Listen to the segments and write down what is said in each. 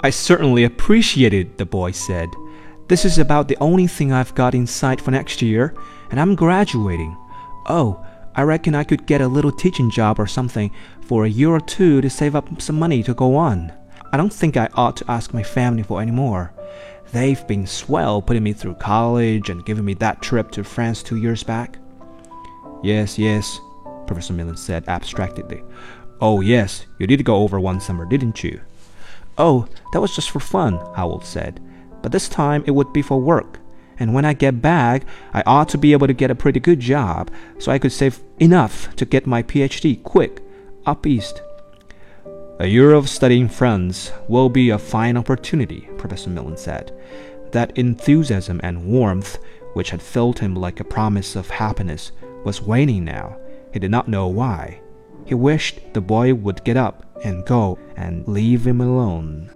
I certainly appreciate it, the boy said. This is about the only thing I've got in sight for next year, and I'm graduating. Oh, I reckon I could get a little teaching job or something for a year or two to save up some money to go on. I don't think I ought to ask my family for any more. They've been swell putting me through college and giving me that trip to France two years back. Yes, yes, Professor Millen said abstractedly. Oh, yes, you did go over one summer, didn't you? Oh, that was just for fun, Howell said. But this time it would be for work. And when I get back, I ought to be able to get a pretty good job so I could save enough to get my PhD quick, up east. A year of studying in France will be a fine opportunity, Professor Millen said. That enthusiasm and warmth, which had filled him like a promise of happiness, was waning now. He did not know why. He wished the boy would get up and go and leave him alone.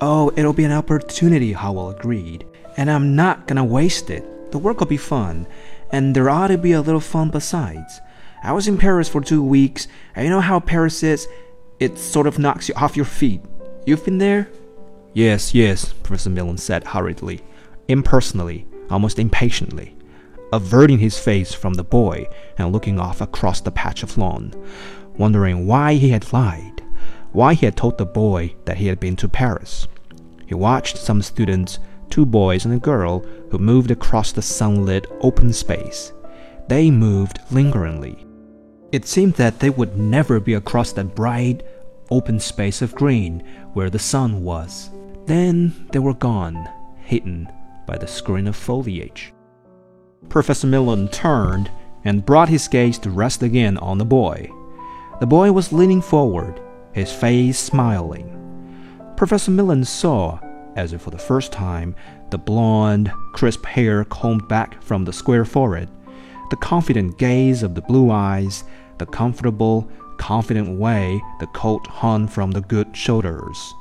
Oh, it'll be an opportunity, Howell agreed. And I'm not gonna waste it. The work will be fun, and there ought to be a little fun besides. I was in Paris for two weeks, and you know how Paris is? it sort of knocks you off your feet. You've been there? Yes, yes, Professor Millen said hurriedly, impersonally, almost impatiently, averting his face from the boy and looking off across the patch of lawn, wondering why he had lied, why he had told the boy that he had been to Paris. He watched some students, two boys and a girl, who moved across the sunlit open space. They moved lingeringly. It seemed that they would never be across that bright, open space of green where the sun was. Then they were gone, hidden by the screen of foliage. Professor Millen turned and brought his gaze to rest again on the boy. The boy was leaning forward, his face smiling. Professor Millen saw, as if for the first time, the blond, crisp hair combed back from the square forehead, the confident gaze of the blue eyes, the comfortable, confident way the coat hung from the good shoulders.